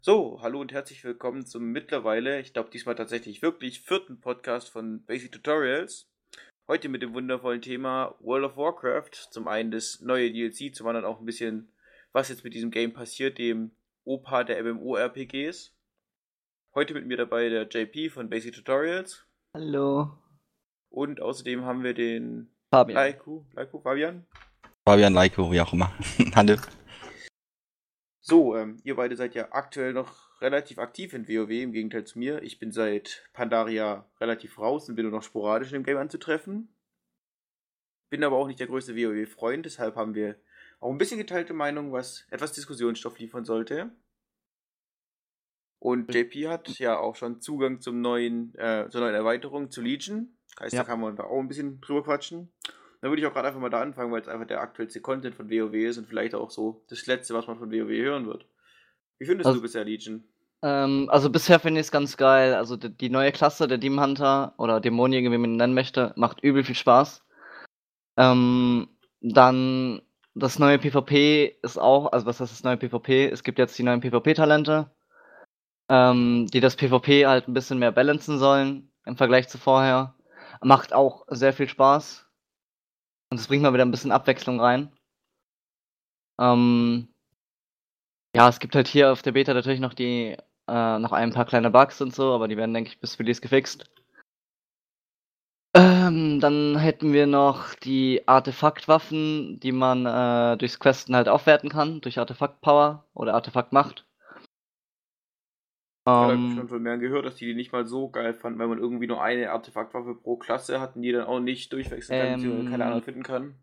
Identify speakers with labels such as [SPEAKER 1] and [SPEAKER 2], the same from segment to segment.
[SPEAKER 1] So, hallo und herzlich willkommen zum mittlerweile, ich glaube diesmal tatsächlich wirklich vierten Podcast von Basic Tutorials. Heute mit dem wundervollen Thema World of Warcraft. Zum einen das neue DLC, zum anderen auch ein bisschen, was jetzt mit diesem Game passiert, dem Opa der MMORPGs. Heute mit mir dabei der JP von Basic Tutorials.
[SPEAKER 2] Hallo.
[SPEAKER 1] Und außerdem haben wir den
[SPEAKER 2] Fabian.
[SPEAKER 1] Laiku, Laiku, Fabian.
[SPEAKER 3] Fabian Leiko, wie auch immer. Hallo.
[SPEAKER 1] So, ähm, ihr beide seid ja aktuell noch relativ aktiv in WoW, im Gegenteil zu mir. Ich bin seit Pandaria relativ raus und bin nur noch sporadisch in dem Game anzutreffen. Bin aber auch nicht der größte WoW-Freund, deshalb haben wir auch ein bisschen geteilte Meinung, was etwas Diskussionsstoff liefern sollte. Und JP hat ja auch schon Zugang zum neuen, äh, zur neuen Erweiterung zu Legion. Heißt,
[SPEAKER 2] Ja.
[SPEAKER 1] da kann man da auch ein bisschen drüber quatschen. Dann würde ich auch gerade einfach mal da anfangen, weil es einfach der aktuellste Content von WoW ist und vielleicht auch so das letzte, was man von WoW hören wird. Wie findest
[SPEAKER 2] Also-
[SPEAKER 1] du bisher Legion?
[SPEAKER 2] Ähm, also bisher finde ich es ganz geil. Also die, die neue Klasse, der Demon Hunter oder Dämonige, wie man ihn nennen möchte, macht übel viel Spaß. Ähm, dann das neue PvP ist auch, also was heißt das neue PvP? Es gibt jetzt die neuen PvP-Talente, ähm, die das PvP halt ein bisschen mehr balancen sollen im Vergleich zu vorher. Macht auch sehr viel Spaß. Und es bringt mal wieder ein bisschen Abwechslung rein. Ähm, ja, es gibt halt hier auf der Beta natürlich noch die, äh, noch ein paar kleine Bugs und so, aber die werden, denke ich, bis Release gefixt. Ähm, dann hätten wir noch die Artefaktwaffen, die man äh, durchs Questen halt aufwerten kann, durch Artefakt-Power oder Artefakt-Macht.
[SPEAKER 1] Ich habe
[SPEAKER 2] Ähm,
[SPEAKER 1] schon von mehreren gehört, dass die die nicht mal so geil fanden, weil man irgendwie nur eine Artefaktwaffe pro Klasse hat und die dann auch nicht durchwechseln kann,
[SPEAKER 2] Ähm,
[SPEAKER 1] keine andere finden kann.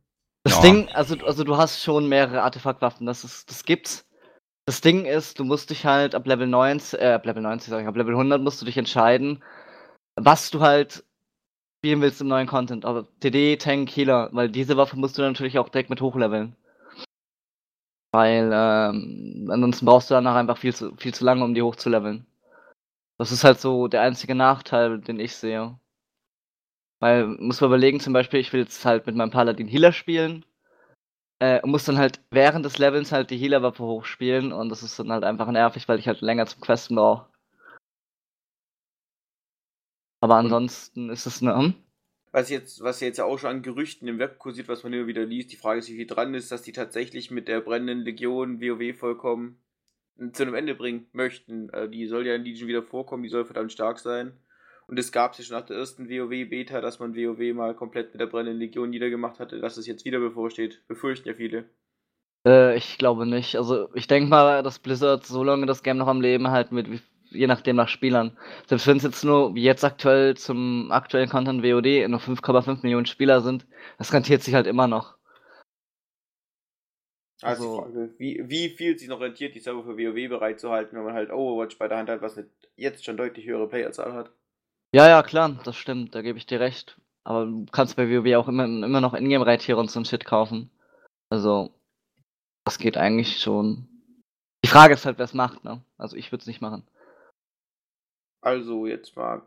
[SPEAKER 2] Das
[SPEAKER 3] Ja.
[SPEAKER 2] Ding, also, also du hast schon mehrere Artefaktwaffen, das ist, das gibt's. Das Ding ist, du musst dich halt ab Level 90, äh, ab Level 90, sag ich, ab Level 100 musst du dich entscheiden, was du halt spielen willst im neuen Content. Aber TD, Tank, Healer, weil diese Waffe musst du dann natürlich auch direkt mit hochleveln. Weil, ähm, ansonsten brauchst du danach einfach viel zu, viel zu lange, um die hochzuleveln. Das ist halt so der einzige Nachteil, den ich sehe. Weil, muss man überlegen, zum Beispiel, ich will jetzt halt mit meinem Paladin Healer spielen. Äh, und muss dann halt während des Levels halt die Healer-Waffe hochspielen und das ist dann halt einfach nervig, weil ich halt länger zum Questen brauche. Aber ansonsten ist es ne. Hm?
[SPEAKER 1] Was jetzt, was jetzt ja auch schon an Gerüchten im Web kursiert, was man immer wieder liest, die Frage ist, wie viel dran ist, dass die tatsächlich mit der brennenden Legion WoW vollkommen zu einem Ende bringen möchten. Äh, die soll ja in Legion wieder vorkommen, die soll verdammt stark sein. Und es gab es schon nach der ersten WoW-Beta, dass man WoW mal komplett mit der brennenden Legion niedergemacht hatte, dass es jetzt wieder bevorsteht. Befürchten ja viele.
[SPEAKER 2] Äh, ich glaube nicht. Also ich denke mal, dass Blizzard so lange das Game noch am Leben wird, wie, je nachdem nach Spielern. Selbst wenn es jetzt nur, wie jetzt aktuell zum aktuellen Content WOD, nur 5,5 Millionen Spieler sind, das rentiert sich halt immer noch.
[SPEAKER 1] Also,
[SPEAKER 2] Also-
[SPEAKER 1] Frage, wie, wie viel sich noch rentiert, die Server für WoW bereitzuhalten, wenn man halt Overwatch bei der Hand hat, was eine jetzt schon deutlich höhere Playerzahl hat.
[SPEAKER 2] Ja, ja, klar, das stimmt, da gebe ich dir recht. Aber du kannst bei WoW auch immer, immer noch Ingame-Reittiere und so ein Shit kaufen. Also, das geht eigentlich schon. Die Frage ist halt, wer es macht, ne? Also ich würde es nicht machen.
[SPEAKER 1] Also, jetzt mal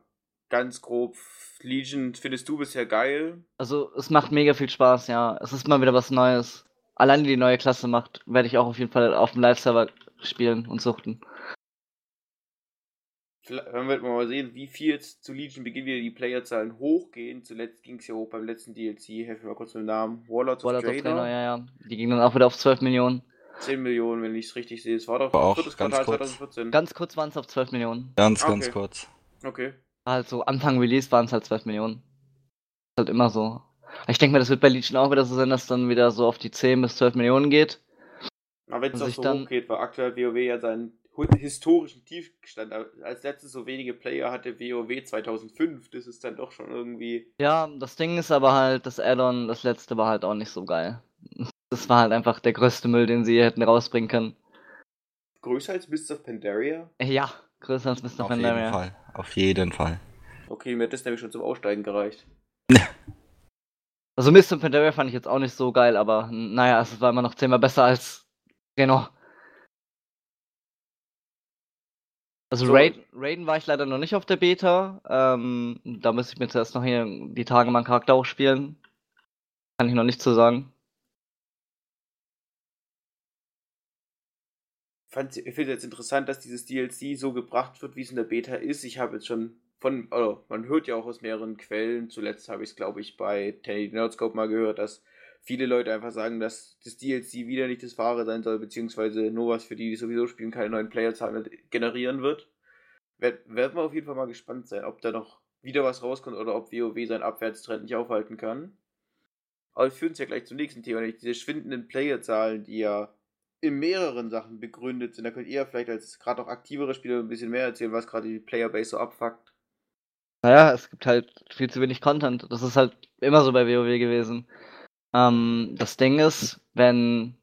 [SPEAKER 1] ganz grob, Legion findest du bisher geil.
[SPEAKER 2] Also, es macht mega viel Spaß, ja. Es ist mal wieder was Neues. Alleine die neue Klasse macht, werde ich auch auf jeden Fall auf dem Live-Server spielen und suchten.
[SPEAKER 1] Wird man mal sehen, wie viel jetzt zu Legion Beginn wieder die Playerzahlen hochgehen. Zuletzt ging es ja hoch beim letzten DLC, helfe mir mal kurz mit dem Namen. Warlords,
[SPEAKER 2] Warlords
[SPEAKER 1] of
[SPEAKER 2] of
[SPEAKER 1] Draenor.
[SPEAKER 2] Ja, ja. Die gingen dann auch wieder auf 12 Millionen.
[SPEAKER 1] 10 Millionen, wenn ich es richtig sehe. Es war doch
[SPEAKER 3] War auch
[SPEAKER 1] viertes
[SPEAKER 3] ganz
[SPEAKER 1] Quartal
[SPEAKER 3] kurz.
[SPEAKER 1] 2014.
[SPEAKER 2] Ganz kurz waren es auf 12 Millionen.
[SPEAKER 3] Ganz,
[SPEAKER 1] Okay.
[SPEAKER 3] ganz kurz.
[SPEAKER 1] okay.
[SPEAKER 2] Also Anfang Release waren es halt 12 Millionen. Ist halt immer so. Ich denke mal, das wird bei Legion auch wieder so sein, dass dann wieder so auf die 10 bis 12 Millionen geht.
[SPEAKER 1] Aber wenn es
[SPEAKER 2] sich
[SPEAKER 1] so
[SPEAKER 2] dann-
[SPEAKER 1] hochgeht, weil aktuell WoW ja seinen historischen Tiefstand. Als letztes so wenige Player hatte WoW 2005. Das ist dann doch schon irgendwie.
[SPEAKER 2] Ja, das Ding ist aber halt, das Add-on, das letzte war halt auch nicht so geil. Das war halt einfach der größte Müll, den sie hätten rausbringen können.
[SPEAKER 1] Größer als Mists of Pandaria?
[SPEAKER 2] Ja, größer als Mr.
[SPEAKER 3] Auf jeden
[SPEAKER 2] Pandaria.
[SPEAKER 3] Fall. Auf jeden Fall.
[SPEAKER 1] Okay, mir hat das nämlich schon zum Aussteigen gereicht.
[SPEAKER 2] Also Mr. Pandaria fand ich jetzt auch nicht so geil, aber naja, es war immer noch zehnmal besser als Reno. Also
[SPEAKER 1] So.
[SPEAKER 2] Raiden, Raiden war ich leider noch nicht auf der Beta. Ähm, da müsste ich mir zuerst noch hier die Tage meinen Charakter auch spielen. Kann ich noch nicht zu sagen.
[SPEAKER 1] fand, ich finde jetzt interessant, dass dieses DLC so gebracht wird, wie es in der Beta ist. Ich habe jetzt schon von, also man hört ja auch aus mehreren Quellen, zuletzt habe ich es, glaube ich, bei Teddy Nerdscope mal gehört, dass viele Leute einfach sagen, dass das DLC wieder nicht das wahre sein soll, beziehungsweise nur was für die, die sowieso spielen, keine neuen Playerzahlen generieren wird. Werden wir auf jeden Fall mal gespannt sein, ob da noch wieder was rauskommt oder ob WoW seinen Abwärtstrend nicht aufhalten kann. Aber wir führen uns ja gleich zum nächsten Thema, nämlich diese schwindenden Playerzahlen, die ja in mehreren Sachen begründet sind. Da könnt ihr vielleicht als gerade auch aktivere Spieler ein bisschen mehr erzählen, was gerade die Playerbase so abfuckt.
[SPEAKER 2] Naja, es gibt halt viel zu wenig Content. Das ist halt immer so bei WoW gewesen. Ähm, das Ding ist, wenn,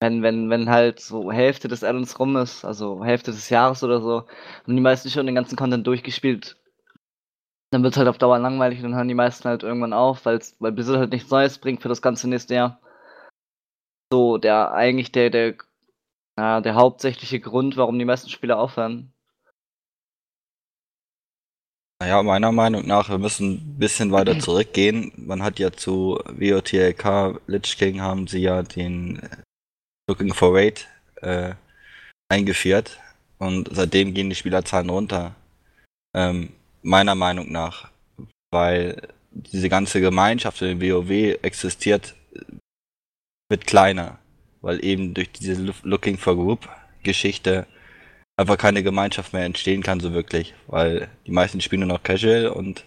[SPEAKER 2] wenn, wenn, wenn halt so Hälfte des Addons rum ist, also Hälfte des Jahres oder so, haben die meisten schon den ganzen Content durchgespielt. Dann wird es halt auf Dauer langweilig und dann hören die meisten halt irgendwann auf, weil Blizzard halt nichts Neues bringt für das ganze nächste Jahr. So, der eigentlich der, der, na, der hauptsächliche Grund, warum die meisten Spieler aufhören.
[SPEAKER 3] Naja, meiner Meinung nach, wir müssen ein bisschen weiter zurückgehen. Man hat ja zu WOTLK Lich King haben sie ja den Looking for Raid äh, eingeführt und seitdem gehen die Spielerzahlen runter. Ähm, meiner Meinung nach, weil diese ganze Gemeinschaft in WoW existiert wird kleiner, weil eben durch diese Looking for Group Geschichte einfach keine Gemeinschaft mehr entstehen kann so wirklich, weil die meisten spielen nur noch Casual und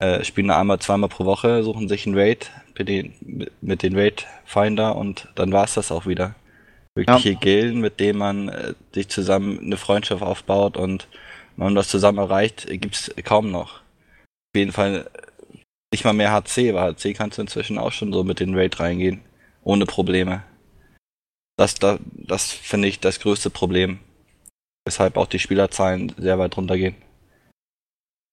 [SPEAKER 3] äh, spielen nur einmal, zweimal pro Woche, suchen sich einen Raid mit den, mit den Raid Finder und dann war es das auch wieder. Wirkliche ja. Gilden, mit denen man äh, sich zusammen eine Freundschaft aufbaut und man das zusammen erreicht, gibt's kaum noch. Auf jeden Fall nicht mal mehr HC, weil HC kannst du inzwischen auch schon so mit den Raid reingehen. Ohne Probleme. Das, das, das finde ich das größte Problem weshalb auch die Spielerzahlen sehr weit runtergehen.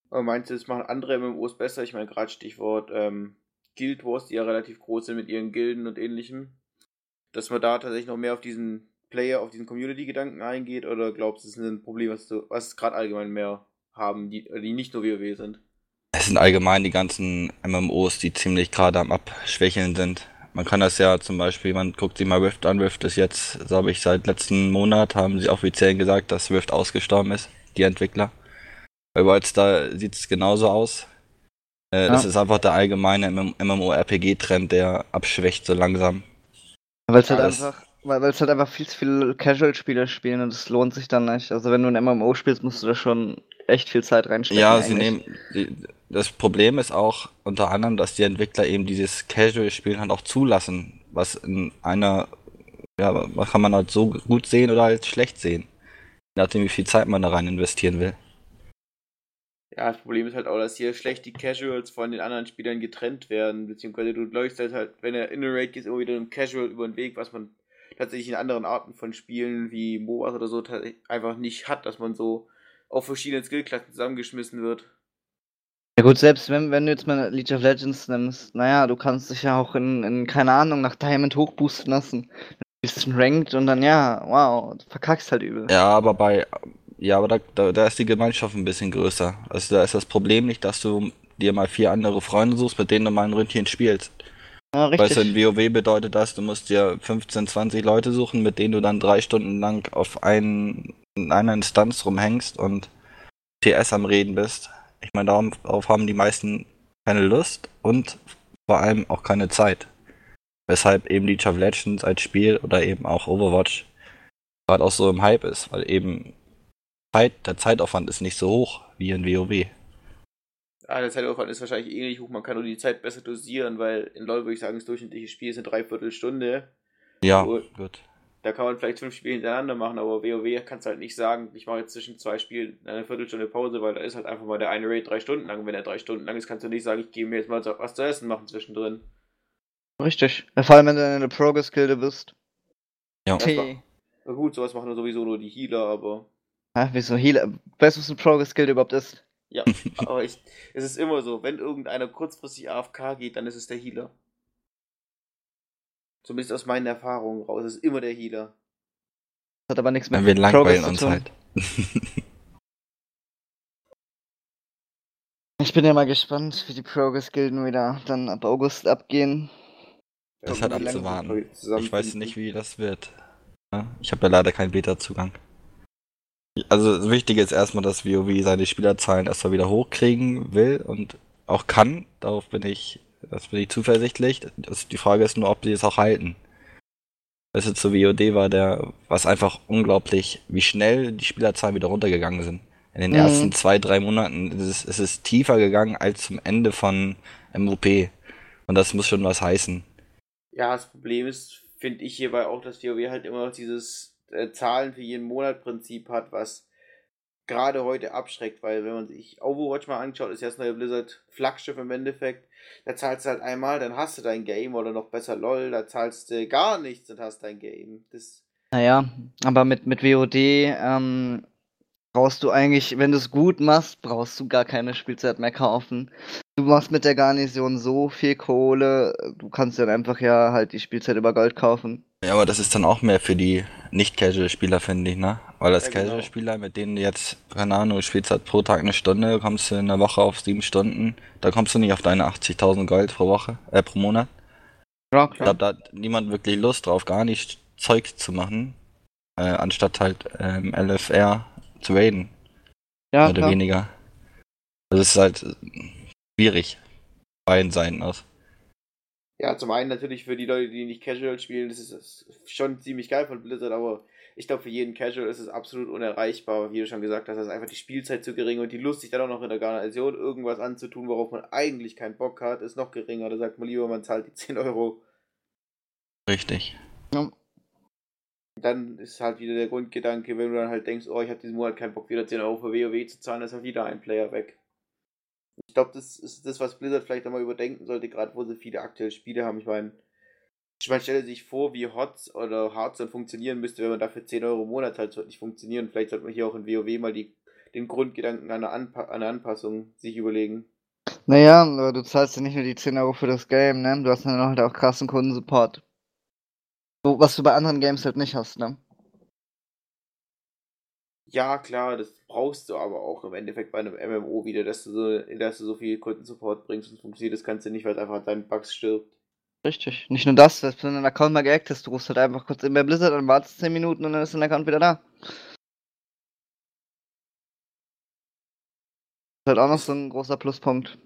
[SPEAKER 1] Aber meinst du, das machen andere MMOs besser? Ich meine, gerade Stichwort ähm, Guild Wars, die ja relativ groß sind mit ihren Gilden und ähnlichem. Dass man da tatsächlich noch mehr auf diesen Player, auf diesen Community-Gedanken eingeht? Oder glaubst du, es ist ein Problem, was, du, was gerade allgemein mehr haben, die, die nicht nur WoW sind?
[SPEAKER 3] Es sind allgemein die ganzen MMOs, die ziemlich gerade am Abschwächeln sind. Man kann das ja zum Beispiel, man guckt sich mal Rift an. Rift ist jetzt, glaube ich, seit letzten Monat haben sie offiziell gesagt, dass Rift ausgestorben ist, die Entwickler. Bei Wildstar sieht es genauso aus. Äh, ja. Das ist einfach der allgemeine MMORPG-Trend, der abschwächt so langsam.
[SPEAKER 2] Weil es halt einfach, weil es halt einfach viel zu viele Casual-Spieler spielen und es lohnt sich dann nicht. Also wenn du ein MMO spielst, musst du da schon echt viel Zeit reinstecken.
[SPEAKER 3] Ja, eigentlich. sie nehmen, das Problem ist auch unter anderem, dass die Entwickler eben dieses Casual-Spielen halt auch zulassen, was in einer, ja, was kann man halt so gut sehen oder halt schlecht sehen. Nachdem wie viel Zeit man da rein investieren will.
[SPEAKER 1] Ja, das Problem ist halt auch, dass hier schlecht die Casuals von den anderen Spielern getrennt werden, beziehungsweise du läufst halt halt, wenn er in der Raid geht, immer wieder im Casual über den Weg, was man tatsächlich in anderen Arten von Spielen wie MOBAs oder so einfach nicht hat, dass man so auf verschiedenen Skillklassen zusammengeschmissen wird.
[SPEAKER 2] Ja gut, selbst wenn, wenn du jetzt mal League of Legends nimmst, naja, du kannst dich ja auch in, in keine Ahnung, nach Diamond hochboosten lassen. Ein bisschen ranked und dann, ja, wow, du verkackst halt übel.
[SPEAKER 3] Ja, aber bei, ja, aber da, da, da ist die Gemeinschaft ein bisschen größer. Also da ist das Problem nicht, dass du dir mal vier andere Freunde suchst, mit denen du mal ein Ründchen spielst. Ja, richtig. Weißt du, in WoW bedeutet das, du musst dir 15, 20 Leute suchen, mit denen du dann drei Stunden lang auf einen, in einer Instanz rumhängst und TS am Reden bist. Ich meine, darauf haben die meisten keine Lust und vor allem auch keine Zeit. Weshalb eben League of Legends als Spiel oder eben auch Overwatch gerade auch so im Hype ist, weil eben Zeit, der Zeitaufwand ist nicht so hoch wie in WoW.
[SPEAKER 1] Ja, der Zeitaufwand ist wahrscheinlich ähnlich hoch, man kann nur die Zeit besser dosieren, weil in LoL würde ich sagen, das durchschnittliche Spiel ist eine Dreiviertelstunde.
[SPEAKER 3] Ja, gut.
[SPEAKER 1] Da kann man vielleicht fünf Spiele hintereinander machen, aber WoW kannst du halt nicht sagen, ich mache jetzt zwischen zwei Spielen eine Viertelstunde Pause, weil da ist halt einfach mal der eine Raid drei Stunden lang. Und wenn er drei Stunden lang ist, kannst du nicht sagen, ich gehe mir jetzt mal was zu essen machen zwischendrin.
[SPEAKER 2] Richtig. Vor allem, wenn du eine Progress-Gilde bist.
[SPEAKER 3] Ja.
[SPEAKER 1] War, na gut, sowas machen sowieso nur die Healer, aber.
[SPEAKER 2] Hä, wieso Healer? Weißt du, was eine Progress-Gilde überhaupt ist?
[SPEAKER 1] Ja, aber ich, es ist immer so, wenn irgendeiner kurzfristig AFK geht, dann ist es der Healer. Zumindest aus meinen Erfahrungen raus. Es ist immer der Healer.
[SPEAKER 2] Das hat aber nichts
[SPEAKER 3] mehr mit Wir langweilen uns halt.
[SPEAKER 2] ich bin ja mal gespannt, wie die Progress-Gilden wieder dann ab August abgehen.
[SPEAKER 3] Das hat abzuwarten. Ich weiß nicht, wie das wird. Ja, ich habe ja leider keinen Beta-Zugang. Also das Wichtige ist erstmal, dass WoW seine Spielerzahlen erstmal wieder hochkriegen will und auch kann. Darauf bin ich, das bin ich zuversichtlich. Das, die Frage ist nur, ob sie es auch halten. Weißt du, zu WoD war der, was einfach unglaublich, wie schnell die Spielerzahlen wieder runtergegangen sind. In den
[SPEAKER 2] Mhm.
[SPEAKER 3] ersten zwei, drei Monaten ist es, ist es tiefer gegangen als zum Ende von MOP. Und das muss schon was heißen.
[SPEAKER 1] Ja, das Problem ist, finde ich hierbei auch, dass WoW halt immer noch dieses äh, Zahlen für jeden Monat Prinzip hat, was gerade heute abschreckt, weil wenn man sich Overwatch mal anschaut, ist ja das neue Blizzard Flaggschiff im Endeffekt. Da zahlst du halt einmal, dann hast du dein Game oder noch besser LOL, da zahlst du gar nichts und hast dein Game. Das
[SPEAKER 2] Naja, aber mit, mit WOD ähm, brauchst du eigentlich, wenn du es gut machst, brauchst du gar keine Spielzeit mehr kaufen. Du machst mit der Garnison so viel Kohle, du kannst dann einfach ja halt die Spielzeit über Gold kaufen.
[SPEAKER 3] Ja, aber das ist dann auch mehr für die Nicht-Casual-Spieler, finde ich, ne? Weil als
[SPEAKER 1] Ja, genau.
[SPEAKER 3] Casual-Spieler, mit denen du jetzt, keine Ahnung, du spielst halt pro Tag eine Stunde, kommst du in der Woche auf sieben Stunden, da kommst du nicht auf deine 80.000 Gold pro Woche, äh, pro Monat.
[SPEAKER 2] Ja,
[SPEAKER 3] Ich glaube, da hat niemand wirklich Lust drauf, gar nicht Zeug zu machen, äh, anstatt halt ähm, LFR zu raiden,
[SPEAKER 2] Ja,
[SPEAKER 3] oder
[SPEAKER 2] klar.
[SPEAKER 3] weniger. Das ist halt schwierig. Beiden Seiten aus.
[SPEAKER 1] Ja, zum einen natürlich für die Leute, die nicht Casual spielen, das ist das ist schon ziemlich geil von Blizzard, aber ich glaube, für jeden Casual ist es absolut unerreichbar, wie du schon gesagt hast, das ist einfach die Spielzeit zu gering und die Lust, sich dann auch noch in der Garnison irgendwas anzutun, worauf man eigentlich keinen Bock hat, ist noch geringer. Da sagt man lieber, man zahlt die 10 Euro.
[SPEAKER 3] Richtig.
[SPEAKER 1] Dann ist halt wieder der Grundgedanke, wenn du dann halt denkst, oh, ich habe diesen Monat keinen Bock, wieder 10 Euro für WoW zu zahlen, ist halt wieder ein Player weg. Ich glaube, das ist das, was Blizzard vielleicht einmal überdenken sollte, gerade wo sie viele aktuelle Spiele haben. Ich meine, man stelle sich vor, wie HOTS oder Hearthstone funktionieren müsste, wenn man dafür 10 Euro im Monat halt nicht funktionieren. Vielleicht sollte man hier auch in WoW mal die, den Grundgedanken einer, Anpa einer Anpassung sich überlegen.
[SPEAKER 2] Naja, du zahlst ja nicht nur die 10 Euro für das Game, ne? Du hast dann halt auch krassen Kundensupport. Was du bei anderen Games halt nicht hast, ne?
[SPEAKER 1] Ja, klar, das brauchst du aber auch im Endeffekt bei einem MMO wieder, dass du so, dass du so viel Kundensupport bringst und funktioniert das Ganze nicht, weil einfach an deinen Bugs stirbt.
[SPEAKER 2] Richtig. Nicht nur das, wenn du deinen Account mal gehackt hast, du rufst halt einfach kurz in bei Blizzard und wartest 10 Minuten und dann ist dein Account wieder da. Ist halt auch noch so ein großer Pluspunkt.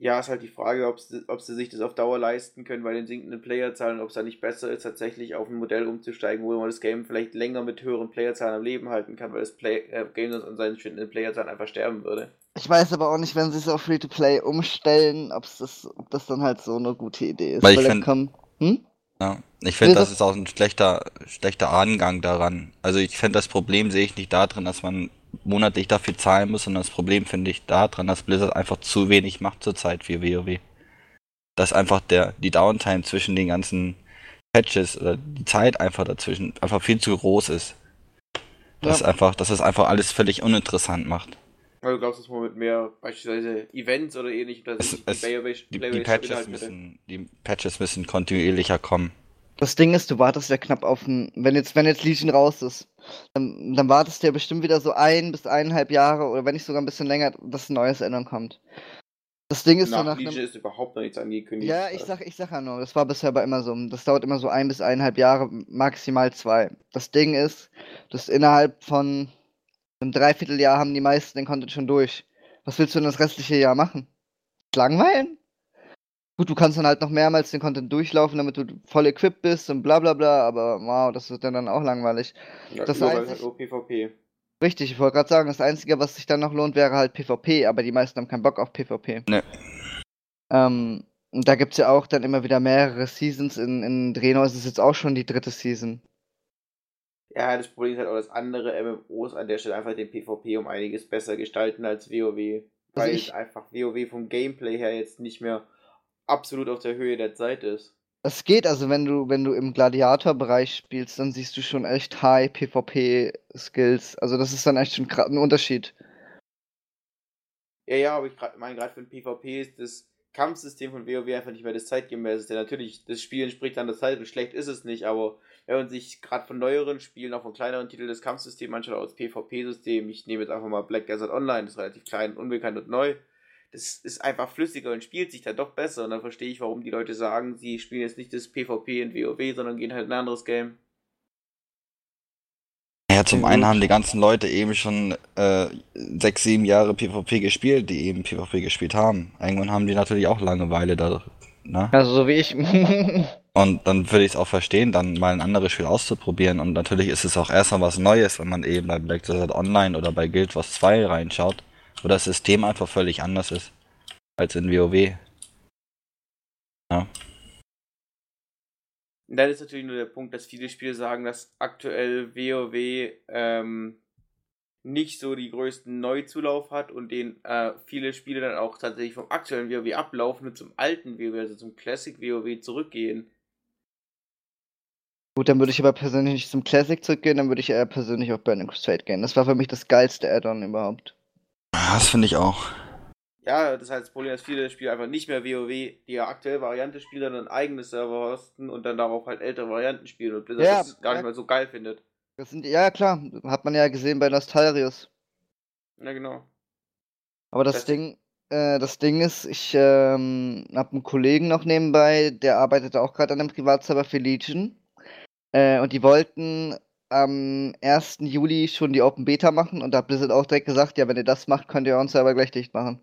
[SPEAKER 1] Ja, ist halt die Frage, ob sie, ob sie sich das auf Dauer leisten können bei den sinkenden Playerzahlen, ob es da nicht besser ist, tatsächlich auf ein Modell umzusteigen, wo man das Game vielleicht länger mit höheren Playerzahlen am Leben halten kann, weil das Play äh, Game sonst an seinen schwindenden Playerzahlen einfach sterben würde.
[SPEAKER 2] Ich weiß aber auch nicht, wenn sie es auf Free-to-Play umstellen, ob's das, ob das dann halt so eine gute Idee ist.
[SPEAKER 3] Weil ich find-
[SPEAKER 2] kommen- Hm?
[SPEAKER 3] Ja, ich finde,
[SPEAKER 2] Wäre-
[SPEAKER 3] das ist auch ein schlechter, schlechter Angang daran. Also ich finde, das Problem sehe ich nicht darin, dass man monatlich dafür zahlen muss, sondern das Problem finde ich daran, dass Blizzard einfach zu wenig macht zurzeit für WoW. Dass einfach der, die Downtime zwischen den ganzen Patches oder die Zeit einfach dazwischen einfach viel zu groß ist. Dass
[SPEAKER 2] Ja.
[SPEAKER 3] einfach, dass es einfach alles völlig uninteressant macht.
[SPEAKER 1] Weil du glaubst, dass man mit mehr beispielsweise Events oder ähnlich, dass
[SPEAKER 3] Es-
[SPEAKER 1] sich
[SPEAKER 3] es- Die, die Patches
[SPEAKER 1] Inhalte-
[SPEAKER 3] müssen, die Patches müssen kontinuierlicher kommen.
[SPEAKER 2] Das Ding ist, du wartest ja knapp auf ein, wenn jetzt, wenn jetzt Legion raus ist, dann, dann wartest du ja bestimmt wieder so ein bis eineinhalb Jahre oder wenn nicht sogar ein bisschen länger, dass ein neues Addon kommt. Das Ding ist
[SPEAKER 1] Nach
[SPEAKER 2] nach
[SPEAKER 1] Legion ist überhaupt noch nichts angekündigt.
[SPEAKER 2] Ja, ich sag, ich sag ja nur, das war bisher aber immer so. Das dauert immer so ein bis eineinhalb Jahre, maximal zwei. Das Ding ist, dass innerhalb von einem Dreivierteljahr haben die meisten den Content schon durch. Was willst du denn das restliche Jahr machen? Langweilen? Gut, du kannst dann halt noch mehrmals den Content durchlaufen, damit du voll equipped bist und bla bla bla, aber wow, das wird dann, dann auch langweilig.
[SPEAKER 1] Ja,
[SPEAKER 2] das
[SPEAKER 1] nur
[SPEAKER 2] einzig-
[SPEAKER 1] halt nur PvP.
[SPEAKER 2] Richtig, ich wollte gerade sagen, das Einzige, was sich dann noch lohnt, wäre halt PvP, aber die meisten haben keinen Bock auf PvP.
[SPEAKER 3] Ne.
[SPEAKER 2] Ähm, und da gibt's ja auch dann immer wieder mehrere Seasons. In, in Draenor ist es jetzt auch schon die dritte Season.
[SPEAKER 1] Ja, das Problem ist halt auch, dass andere MMOs an der Stelle einfach den PvP um einiges besser gestalten als WoW. Weil
[SPEAKER 2] ich-
[SPEAKER 1] es einfach WoW vom Gameplay her jetzt nicht mehr absolut auf der Höhe der Zeit ist.
[SPEAKER 2] Es geht, also wenn du, wenn du im Gladiator-Bereich spielst, dann siehst du schon echt high PvP-Skills. Also das ist dann echt schon gra- ein Unterschied.
[SPEAKER 1] Ja, ja, aber ich meine, gerade für den PvP ist das Kampfsystem von WoW einfach nicht mehr das zeitgemäßeste. Natürlich, das Spiel entspricht an der Zeit und schlecht ist es nicht, aber wenn man sich gerade von neueren Spielen, auch von kleineren Titeln, das Kampfsystem anschaut, auch das PvP-System, ich nehme jetzt einfach mal Black Desert Online, das ist relativ klein, unbekannt und neu, das ist einfach flüssiger und spielt sich dann doch besser und dann verstehe ich, warum die Leute sagen, sie spielen jetzt nicht das PvP in WoW, sondern gehen halt in ein anderes Game.
[SPEAKER 3] Naja, zum einen haben die ganzen Leute eben schon äh, sechs, sieben Jahre PvP gespielt, die eben PvP gespielt haben. Irgendwann haben die natürlich auch Langeweile da. Ne?
[SPEAKER 2] Also so wie ich.
[SPEAKER 3] Und dann würde ich es auch verstehen, dann mal ein anderes Spiel auszuprobieren. Und natürlich ist es auch erstmal was Neues, wenn man eben bei Black Desert Online oder bei Guild Wars 2 reinschaut, wo das System einfach völlig anders ist als in WoW.
[SPEAKER 1] Und dann ist natürlich nur der Punkt, dass viele Spiele sagen, dass aktuell WoW ähm, nicht so die größten Neuzulauf hat und den äh, viele Spiele dann auch tatsächlich vom aktuellen WoW ablaufen und zum alten WoW, also zum Classic WoW zurückgehen.
[SPEAKER 2] Gut, dann würde ich aber persönlich nicht zum Classic zurückgehen, dann würde ich eher persönlich auf Burning Crusade gehen. Das war für mich das geilste Add-on überhaupt.
[SPEAKER 3] Das finde ich auch.
[SPEAKER 1] Ja, das heißt, das Problem ist, viele Spiele einfach nicht mehr WoW, die ja aktuell Variante spielen, sondern ein eigenes Server hosten und dann darauf halt ältere Varianten spielen und Blizzard
[SPEAKER 2] Ja,
[SPEAKER 1] das gar nicht mal so geil findet.
[SPEAKER 2] Das sind, ja klar, hat man ja gesehen bei Nostalrius.
[SPEAKER 1] Ja, genau.
[SPEAKER 2] Aber das
[SPEAKER 1] Das-
[SPEAKER 2] Ding, äh, das Ding ist, ich ähm, habe einen Kollegen noch nebenbei, der arbeitet auch gerade an einem Privatserver für Legion. Äh, und die wollten am 1. Juli schon die Open Beta machen und da hat Blizzard auch direkt gesagt, ja, wenn ihr das macht, könnt ihr euren Server gleich dicht machen.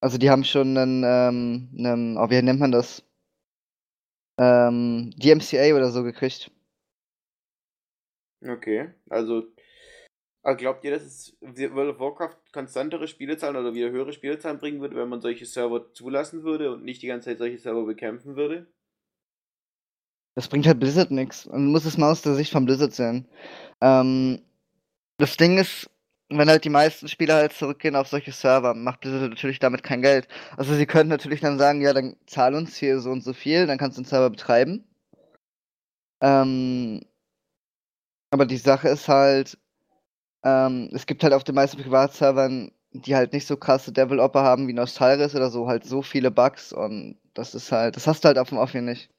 [SPEAKER 2] Also die haben schon einen, ähm, einen oh, wie nennt man das? Ähm, DMCA oder so gekriegt.
[SPEAKER 1] Okay, also aber glaubt ihr, dass es World of Warcraft konstantere Spielezahlen oder wieder höhere Spielezahlen bringen würde, wenn man solche Server zulassen würde und nicht die ganze Zeit solche Server bekämpfen würde?
[SPEAKER 2] Das bringt halt Blizzard nichts. Man muss es mal aus der Sicht von Blizzard sehen. Ähm, das Ding ist, wenn halt die meisten Spieler halt zurückgehen auf solche Server, macht Blizzard natürlich damit kein Geld. Also sie können natürlich dann sagen, ja, dann zahl uns hier so und so viel, dann kannst du den Server betreiben. Ähm, aber die Sache ist halt, ähm, es gibt halt auf den meisten Privatservern, die halt nicht so krasse Developer haben wie Nostalris oder so, halt so viele Bugs und das ist halt, das hast du halt auf dem Offi nicht.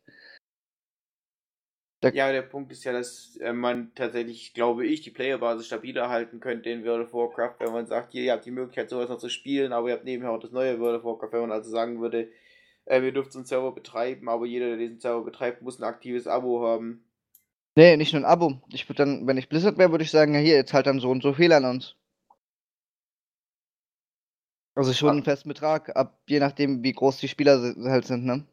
[SPEAKER 1] Ja, der Punkt ist ja, dass äh, man tatsächlich, glaube ich, die Playerbasis stabiler halten könnte in World of Warcraft, wenn man sagt, hier, ihr habt die Möglichkeit, sowas noch zu spielen, aber ihr habt nebenher auch das neue World of Warcraft, wenn man also sagen würde, äh, ihr dürft so einen Server betreiben, aber jeder, der diesen Server betreibt, muss ein aktives Abo haben.
[SPEAKER 2] Nee, nicht nur ein Abo. Ich würde dann, wenn ich Blizzard wäre, würde ich sagen, ja hier, jetzt halt dann so und so viel an uns. Also schon
[SPEAKER 1] Ah.
[SPEAKER 2] einen festen Betrag, ab je nachdem, wie groß die Spieler halt sind, ne?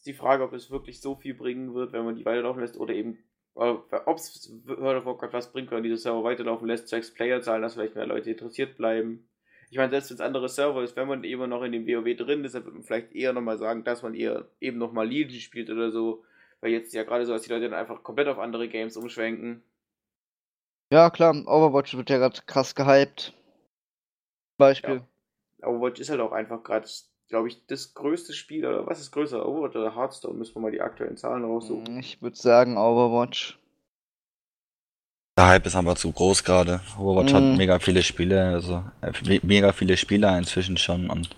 [SPEAKER 1] Ist die Frage, ob es wirklich so viel bringen wird, wenn man die weiterlaufen lässt oder eben, ob es World of Warcraft was bringt, wenn man diese Server weiterlaufen lässt, zwecks Playerzahlen, dass vielleicht mehr Leute interessiert bleiben. Ich meine, selbst wenn es andere Server ist, wenn man immer noch in dem WoW drin ist, dann wird man vielleicht eher nochmal sagen, dass man eher eben nochmal Legion spielt oder so. Weil jetzt ja gerade so, dass die Leute dann einfach komplett auf andere Games umschwenken.
[SPEAKER 2] Ja, klar, Overwatch wird ja gerade krass gehypt. Beispiel.
[SPEAKER 1] Overwatch ist halt auch einfach gerade, glaube ich, das größte Spiel, oder was ist größer, Overwatch oder Hearthstone? Müssen wir mal die aktuellen Zahlen raussuchen.
[SPEAKER 2] Ich würde sagen Overwatch.
[SPEAKER 3] Der Hype ist aber zu groß gerade. Overwatch
[SPEAKER 2] Mhm.
[SPEAKER 3] hat mega viele Spiele, also äh, me- mega viele Spieler inzwischen schon und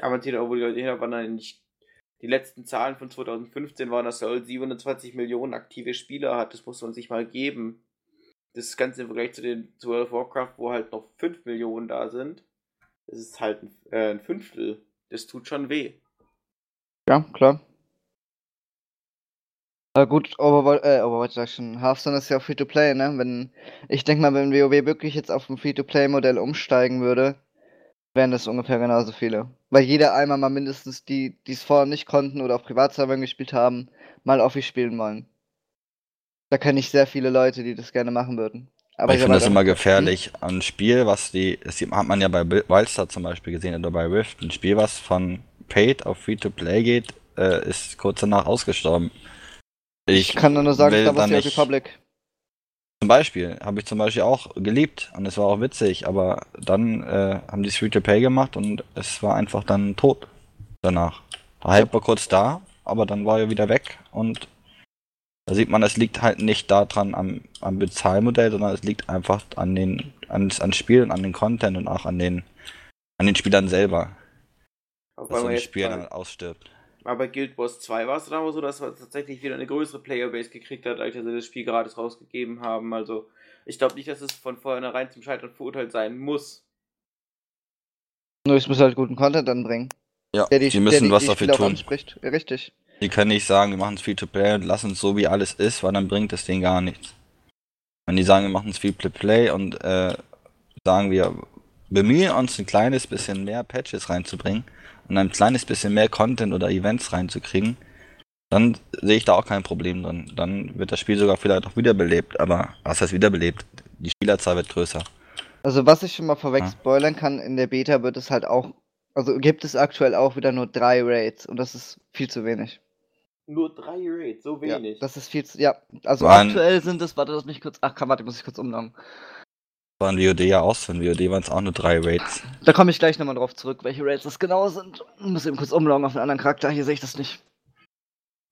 [SPEAKER 1] Aber die Leute hinwandern, nicht. Die letzten Zahlen von 2015 waren, dass Seoul 27 Millionen aktive Spieler hat. Das muss man sich mal geben. Das Ganze im Vergleich zu den zu World of Warcraft, wo halt noch 5 Millionen da sind. Das ist halt ein, äh, ein Fünftel. Das tut schon weh.
[SPEAKER 2] Ja, klar. Aber gut, Overwatch, äh, Overwatch sag ich schon, Hearthstone ist ja auch Free-to-Play, ne? Wenn, ich denke mal, wenn WoW wirklich jetzt auf ein Free-to-Play-Modell umsteigen würde, wären das ungefähr genauso viele. Weil jeder einmal mal mindestens die, die es vorher nicht konnten oder auf Privatservern gespielt haben, mal Offi spielen wollen. Da kenne ich sehr viele Leute, die das gerne machen würden.
[SPEAKER 3] Aber ich finde das immer gefährlich an ein Spiel, was die, das hat man ja bei Wi- Wildstar zum Beispiel gesehen oder bei Rift, ein Spiel, was von Paid auf Free-to-Play geht, äh, ist kurz danach ausgestorben.
[SPEAKER 2] Ich kann nur sagen,
[SPEAKER 3] da
[SPEAKER 2] The
[SPEAKER 3] nicht-
[SPEAKER 2] Republic.
[SPEAKER 3] Zum Beispiel, habe ich zum Beispiel auch geliebt und es war auch witzig, aber dann äh, haben die Free-to-Play gemacht und es war einfach dann tot danach. Der Hype war kurz da, aber dann war er wieder weg und da sieht man, es liegt halt nicht daran am, am Bezahlmodell, sondern es liegt einfach an den an, an Spiel und an den Content und auch an den an den Spielern selber,
[SPEAKER 1] Auch
[SPEAKER 3] dass
[SPEAKER 1] weil
[SPEAKER 3] so ein Spiel dann ausstirbt.
[SPEAKER 1] aber bei Guild Wars 2 war es dann aber so, dass man tatsächlich wieder eine größere Playerbase gekriegt hat, als sie das Spiel gratis rausgegeben haben. Also, ich glaube nicht, dass es von vornherein zum Scheitern verurteilt sein muss.
[SPEAKER 2] Nur ich muss halt guten Content anbringen.
[SPEAKER 3] Ja,
[SPEAKER 2] Der die,
[SPEAKER 3] die müssen
[SPEAKER 2] der die,
[SPEAKER 3] was
[SPEAKER 2] die
[SPEAKER 3] dafür tun.
[SPEAKER 2] anspricht. Richtig.
[SPEAKER 3] Die können nicht sagen, wir machen es Free-to-Play und lassen es so, wie alles ist, weil dann bringt es denen gar nichts. Wenn die sagen, wir machen es Free-to-Play und äh, sagen, wir bemühen uns ein kleines bisschen mehr Patches reinzubringen und ein kleines bisschen mehr Content oder Events reinzukriegen, dann sehe ich da auch kein Problem drin. Dann wird das Spiel sogar vielleicht auch wiederbelebt, aber was heißt wiederbelebt? Die Spielerzahl wird größer.
[SPEAKER 2] Also was ich schon mal vorweg
[SPEAKER 3] Ja.
[SPEAKER 2] spoilern kann, in der Beta wird es halt auch, also gibt es aktuell auch wieder nur drei Raids und das ist viel zu wenig.
[SPEAKER 1] Nur drei Raids, so wenig.
[SPEAKER 2] Ja, das ist viel zu, ja, also
[SPEAKER 3] Waren-
[SPEAKER 2] aktuell sind es, warte, lass mich kurz, ach, warte, muss ich kurz umloggen.
[SPEAKER 3] War in WOD ja auch so. In WOD waren es auch nur drei Raids.
[SPEAKER 2] Da komme ich gleich nochmal drauf zurück, welche Raids das genau sind. Muss eben kurz umloggen auf einen anderen Charakter, hier sehe ich das nicht.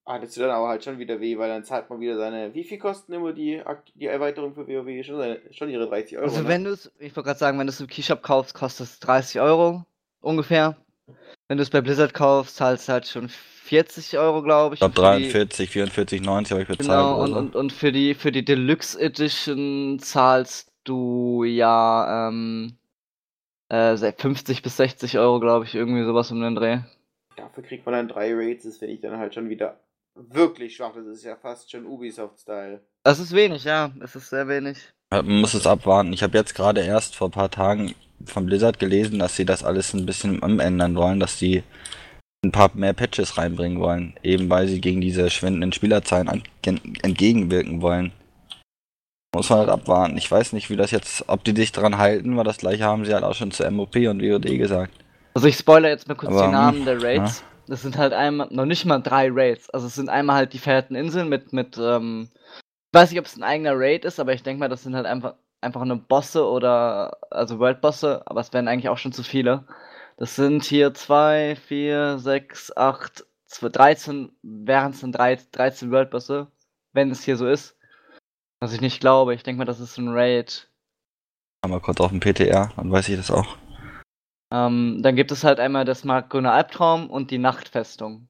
[SPEAKER 1] Ah, das tut dann aber halt schon wieder weh, weil dann zahlt man wieder seine. Wie viel kosten immer die, die Erweiterung für WoW? Schon, seine, schon ihre 30 Euro.
[SPEAKER 2] Also
[SPEAKER 1] ne?
[SPEAKER 2] wenn du es, ich wollte gerade sagen, wenn du es im Keyshop kaufst, kostet es 30 Euro ungefähr. Wenn du es bei Blizzard kaufst, zahlst du halt schon 40 Euro, glaube ich.
[SPEAKER 3] Ich glaube
[SPEAKER 2] Und für die-
[SPEAKER 3] 43, 44, 90 habe ich bezahlt.
[SPEAKER 2] Genau, und, und, und für die für die Deluxe Edition zahlst du ja ähm, äh, se- 50 bis 60 Euro, glaube ich, irgendwie sowas um den Dreh.
[SPEAKER 1] Dafür kriegt man dann drei Raids, das finde ich dann halt schon wieder wirklich schwach. Das ist ja fast schon Ubisoft-Style.
[SPEAKER 2] Das ist wenig, ja, es ist sehr wenig.
[SPEAKER 3] Ja, Man muss es abwarten. Ich habe jetzt gerade erst vor ein paar Tagen von Blizzard gelesen, dass sie das alles ein bisschen umändern wollen, dass sie ein paar mehr Patches reinbringen wollen, eben weil sie gegen diese schwindenden Spielerzahlen entgegenwirken wollen. Muss man halt abwarten. Ich weiß nicht, wie das jetzt, ob die sich dran halten, weil das gleiche haben sie halt auch schon zu MOP und WOD gesagt.
[SPEAKER 2] Also ich spoilere jetzt mal kurz
[SPEAKER 3] Aber,
[SPEAKER 2] die Namen
[SPEAKER 3] hm,
[SPEAKER 2] der Raids. Das sind halt einmal, noch nicht mal drei Raids. Also es sind einmal halt die verheerten Inseln mit, mit, ähm, ich weiß nicht, ob es ein eigener Raid ist, aber ich denke mal, das sind halt einfach, einfach nur Bosse oder, also World-Bosse, aber es wären eigentlich auch schon zu viele. Das sind hier zwei, vier, sechs, acht, zwei, 13, wären es dann drei, 13 World-Bosse, wenn es hier so ist. Was ich nicht glaube, ich denke mal, das ist ein Raid.
[SPEAKER 3] Haben wir kurz auf dem PTR, dann weiß ich das auch.
[SPEAKER 2] Ähm, dann gibt es halt einmal das Markgrüner Albtraum und die Nachtfestung.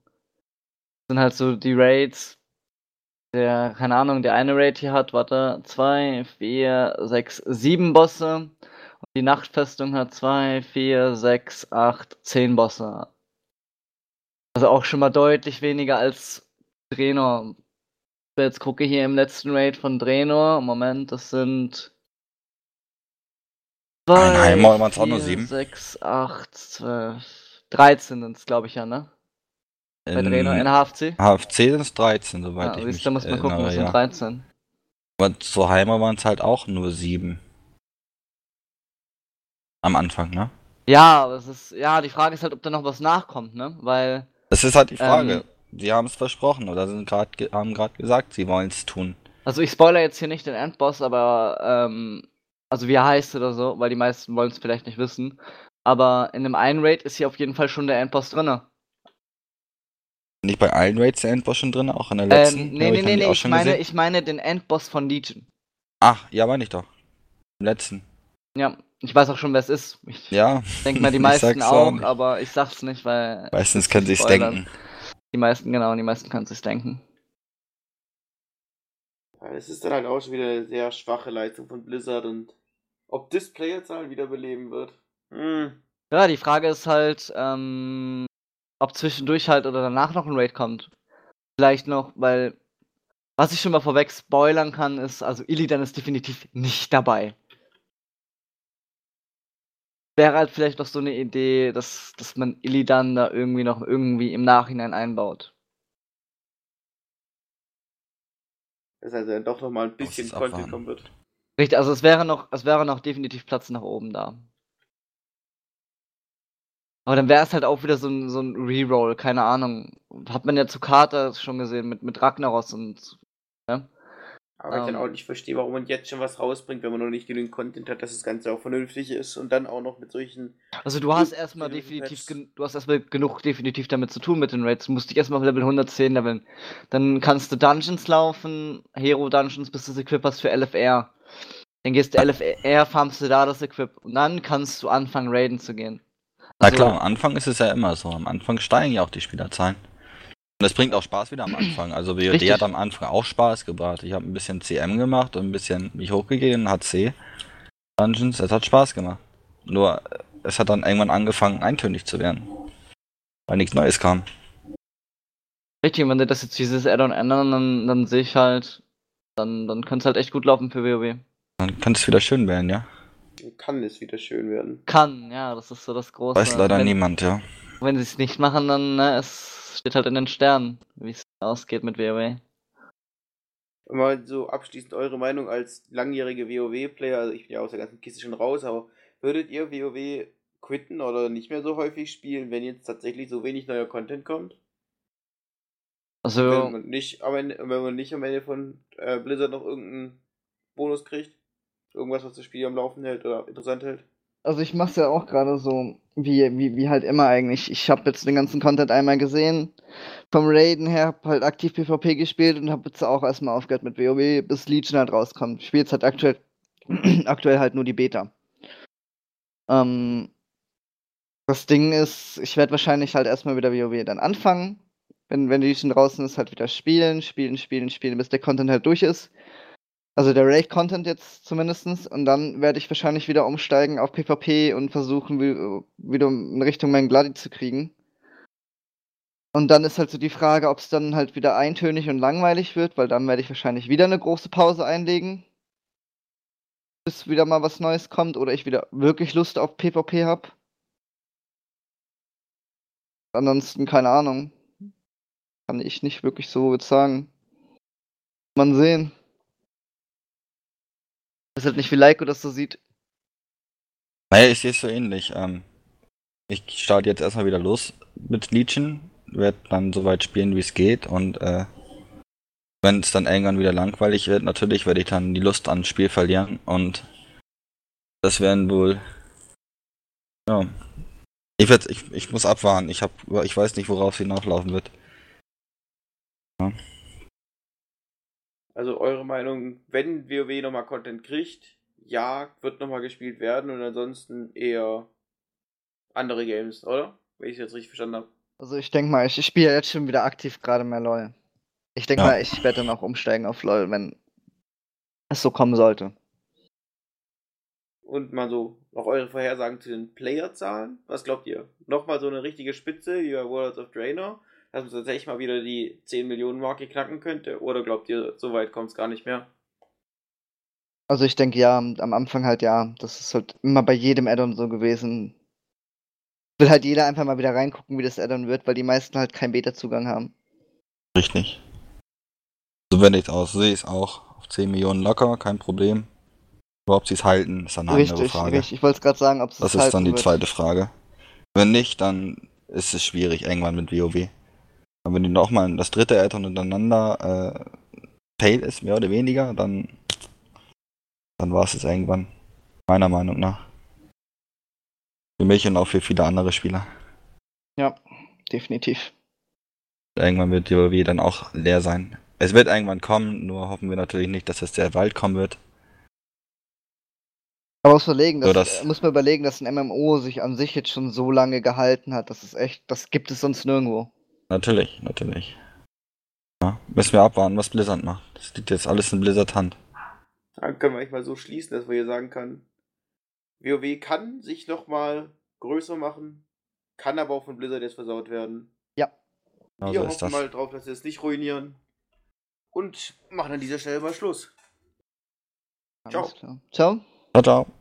[SPEAKER 2] Das sind halt so die Raids. Der, keine Ahnung, der eine Raid hier hat, warte, zwei, vier, sechs, sieben Bosse. Und die Nachtfestung hat zwei, vier, sechs, acht, zehn Bosse. Also auch schon mal deutlich weniger als Draenor. Ich jetzt gucke hier im letzten Raid von Draenor. Moment, das sind.
[SPEAKER 3] Nein,
[SPEAKER 2] zwei,
[SPEAKER 3] Heimer waren's auch nur
[SPEAKER 2] vier,
[SPEAKER 3] sieben.
[SPEAKER 2] sechs, acht, zwölf. 13 sind es, glaube ich, ja, ne? Bei Draenor in
[SPEAKER 3] In
[SPEAKER 2] HFC.
[SPEAKER 3] HFC sind es 13, soweit
[SPEAKER 2] Ja,
[SPEAKER 3] ich
[SPEAKER 2] siehst
[SPEAKER 3] mich
[SPEAKER 2] du, da muss man gucken,
[SPEAKER 3] erinnere,
[SPEAKER 2] das sind
[SPEAKER 3] ja.
[SPEAKER 2] 13.
[SPEAKER 3] Aber zu Heimer waren es halt auch nur sieben. Am Anfang, ne?
[SPEAKER 2] Ja, aber es ist, ja, die Frage ist halt, ob da noch was nachkommt, ne? Weil,
[SPEAKER 3] Das ist halt die Frage.
[SPEAKER 2] Ähm,
[SPEAKER 3] Sie haben es versprochen oder sind grad, haben gerade gesagt, sie wollen es tun.
[SPEAKER 2] also ich spoiler jetzt hier nicht den Endboss, aber, ähm, also wie er heißt oder so, weil die meisten wollen es vielleicht nicht wissen. Aber in dem einen Raid ist hier auf jeden Fall schon der Endboss drinne.
[SPEAKER 3] Nicht bei allen Raids der Endboss schon drin, auch in der letzten?
[SPEAKER 2] Ähm, nee,
[SPEAKER 3] ich,
[SPEAKER 2] nee, nee, nee, ich meine,
[SPEAKER 3] gesehen.
[SPEAKER 2] ich meine den Endboss von Legion.
[SPEAKER 3] Ach, ja, meine ich doch. Im letzten.
[SPEAKER 2] Ja, ich weiß auch schon, wer es ist. Ich
[SPEAKER 3] Ja,
[SPEAKER 2] denke mal, die meisten auch,
[SPEAKER 3] auch
[SPEAKER 2] aber ich sag's nicht, weil
[SPEAKER 3] meistens können sie es
[SPEAKER 2] Spoilern.
[SPEAKER 3] denken.
[SPEAKER 2] die meisten, genau, die meisten können sich's denken.
[SPEAKER 1] Das ist dann halt auch schon wieder eine sehr schwache Leistung von Blizzard und ob das Playerzahlen wiederbeleben wird. Hm.
[SPEAKER 2] Ja, die Frage ist halt, ähm, ob zwischendurch halt oder danach noch ein Raid kommt. Vielleicht noch, weil was ich schon mal vorweg spoilern kann, ist, also Illidan ist definitiv nicht dabei. Wäre halt vielleicht noch so eine Idee, dass, dass man Illidan da irgendwie noch irgendwie im Nachhinein einbaut.
[SPEAKER 1] Das heißt, dann doch nochmal ein bisschen Content kommen wird.
[SPEAKER 2] Richtig, also es wäre noch, es wäre noch definitiv Platz nach oben da. Aber dann wäre es halt auch wieder so ein, so ein Reroll, keine Ahnung. Hat man ja zu Carter schon gesehen mit, mit Ragnaros und. Ne?
[SPEAKER 1] Aber ich
[SPEAKER 2] Ähm.
[SPEAKER 1] dann auch nicht verstehe, warum man jetzt schon was rausbringt, wenn man noch nicht genügend Content hat, dass das Ganze auch vernünftig ist und dann auch noch mit solchen.
[SPEAKER 2] Also du hast erstmal definitiv, du hast erstmal genug definitiv damit zu tun mit den Raids. Du musst dich erstmal auf Level 110 leveln. Dann kannst du Dungeons laufen, Hero Dungeons, bis du das Equip hast für LFR. Dann gehst du LFR, farmst du da das Equip. Und dann kannst du anfangen, Raiden zu gehen.
[SPEAKER 3] Na
[SPEAKER 2] Also-
[SPEAKER 3] klar, am Anfang ist es ja immer so. Am Anfang steigen ja auch die Spielerzahlen. Und das bringt auch Spaß wieder am Anfang. Also WOD
[SPEAKER 2] Richtig.
[SPEAKER 3] hat am Anfang auch Spaß gebracht. Ich habe ein bisschen CM gemacht und ein bisschen mich hochgegeben, HC. Dungeons, es hat Spaß gemacht. Nur, es hat dann irgendwann angefangen, eintönig zu werden. Weil nichts Neues kam.
[SPEAKER 2] Richtig, wenn die das jetzt dieses Add-on ändern, dann, dann sehe ich halt, dann, dann könnte es halt echt gut laufen für WoW.
[SPEAKER 3] Dann kann es wieder schön werden, ja.
[SPEAKER 1] Kann es wieder schön werden.
[SPEAKER 2] Kann, ja, das ist so das Große.
[SPEAKER 3] Weiß leider
[SPEAKER 2] wenn,
[SPEAKER 3] niemand, ja.
[SPEAKER 2] Wenn sie es nicht machen, dann, ne, es steht halt in den Sternen, wie es ausgeht mit WoW.
[SPEAKER 1] Mal so abschließend eure Meinung als langjährige WoW-Player, also ich bin ja aus der ganzen Kiste schon raus, aber würdet ihr WoW quitten oder nicht mehr so häufig spielen, wenn jetzt tatsächlich so wenig neuer Content kommt?
[SPEAKER 2] Also,
[SPEAKER 1] Wenn man nicht am Ende, wenn man nicht am Ende von äh, Blizzard noch irgendeinen Bonus kriegt? Irgendwas, was das Spiel am Laufen hält oder interessant hält?
[SPEAKER 2] Also ich mach's ja auch gerade so, wie, wie, wie halt immer eigentlich. Ich habe jetzt den ganzen Content einmal gesehen. Vom Raiden her hab halt aktiv PvP gespielt und habe jetzt auch erstmal aufgehört mit WoW, bis Legion halt rauskommt. Ich spiele jetzt halt aktuell, aktuell halt nur die Beta. Ähm, das Ding ist, ich werde wahrscheinlich halt erstmal wieder WoW dann anfangen. Wenn, wenn Legion draußen ist, halt wieder spielen, spielen, spielen, spielen, bis der Content halt durch ist. Also der Raid-Content jetzt zumindestens. Und dann werde ich wahrscheinlich wieder umsteigen auf PvP und versuchen, wie- wieder in Richtung meinen Gladi zu kriegen. Und dann ist halt so die Frage, ob es dann halt wieder eintönig und langweilig wird, weil dann werde ich wahrscheinlich wieder eine große Pause einlegen. Bis wieder mal was Neues kommt oder ich wieder wirklich Lust auf PvP habe. Ansonsten keine Ahnung. Kann ich nicht wirklich so sagen. Mal sehen. Weiß halt nicht, wie Leiko das so sieht.
[SPEAKER 3] Naja, ich sehe es so ähnlich. Ähm, ich starte jetzt erstmal wieder los mit Legion, werde dann so weit spielen, wie es geht und äh, wenn es dann irgendwann wieder langweilig wird, natürlich werde ich dann die Lust an Spiel verlieren und das werden wohl ja. Ich, werd, ich, ich muss abwarten. Ich hab, ich weiß nicht, worauf sie nachlaufen wird.
[SPEAKER 1] Also eure Meinung, wenn WoW nochmal Content kriegt, ja, wird nochmal gespielt werden und ansonsten eher andere Games, oder? Wenn ich es jetzt richtig verstanden habe.
[SPEAKER 2] Also ich denke mal, ich, ich spiele jetzt schon wieder aktiv gerade mehr LOL. Ich denke
[SPEAKER 3] Ja.
[SPEAKER 2] mal, ich werde dann auch umsteigen auf LOL, wenn es so kommen sollte.
[SPEAKER 1] Und mal so noch eure Vorhersagen zu den Playerzahlen. Was glaubt ihr? Nochmal so eine richtige Spitze wie bei Worlds of Draenor, dass man tatsächlich mal wieder die 10 Millionen Marke knacken könnte? Oder glaubt ihr, so weit kommt es gar nicht mehr?
[SPEAKER 2] Also ich denke ja, am Anfang halt ja. Das ist halt immer bei jedem Addon so gewesen. Will halt jeder einfach mal wieder reingucken, wie das Addon wird, weil die meisten halt keinen Beta-Zugang haben.
[SPEAKER 3] Richtig. So werde ich es aus. Sehe ich es auch. Auf 10 Millionen locker, kein Problem. Aber ob sie es halten, ist dann eine andere
[SPEAKER 2] Richtig,
[SPEAKER 3] Frage.
[SPEAKER 2] richtig. Ich wollte es gerade sagen, ob es
[SPEAKER 3] Das
[SPEAKER 2] halten
[SPEAKER 3] ist dann die
[SPEAKER 2] wird.
[SPEAKER 3] zweite Frage. Wenn nicht, dann ist es schwierig irgendwann mit WoW. Aber wenn die nochmal das dritte Addon hintereinander äh, fail ist, mehr oder weniger, dann, dann war es es irgendwann. Meiner Meinung nach. Für mich und auch für viele andere Spieler.
[SPEAKER 2] Ja, definitiv.
[SPEAKER 3] Irgendwann wird WoW dann auch leer sein. Es wird irgendwann kommen, nur hoffen wir natürlich nicht, dass es sehr bald kommen wird.
[SPEAKER 2] Aber muss, überlegen,
[SPEAKER 3] So,
[SPEAKER 2] dass,
[SPEAKER 3] das-
[SPEAKER 2] äh, muss man überlegen, dass ein MMO sich an sich jetzt schon so lange gehalten hat. Das ist echt, das gibt es sonst nirgendwo.
[SPEAKER 3] Natürlich, natürlich. Ja, müssen wir abwarten, was Blizzard macht. Das liegt jetzt alles in Blizzard Hand.
[SPEAKER 1] Dann können wir eigentlich mal so schließen, dass wir hier sagen können, WoW kann sich nochmal größer machen, kann aber auch von Blizzard jetzt versaut werden.
[SPEAKER 3] Genau
[SPEAKER 1] wir
[SPEAKER 3] so
[SPEAKER 1] hoffen
[SPEAKER 3] ist das.
[SPEAKER 1] mal drauf, dass sie es nicht ruinieren. Und machen an dieser Stelle mal Schluss.
[SPEAKER 2] Alles
[SPEAKER 1] Ciao.
[SPEAKER 2] klar. Ciao.
[SPEAKER 3] Ciao, ciao.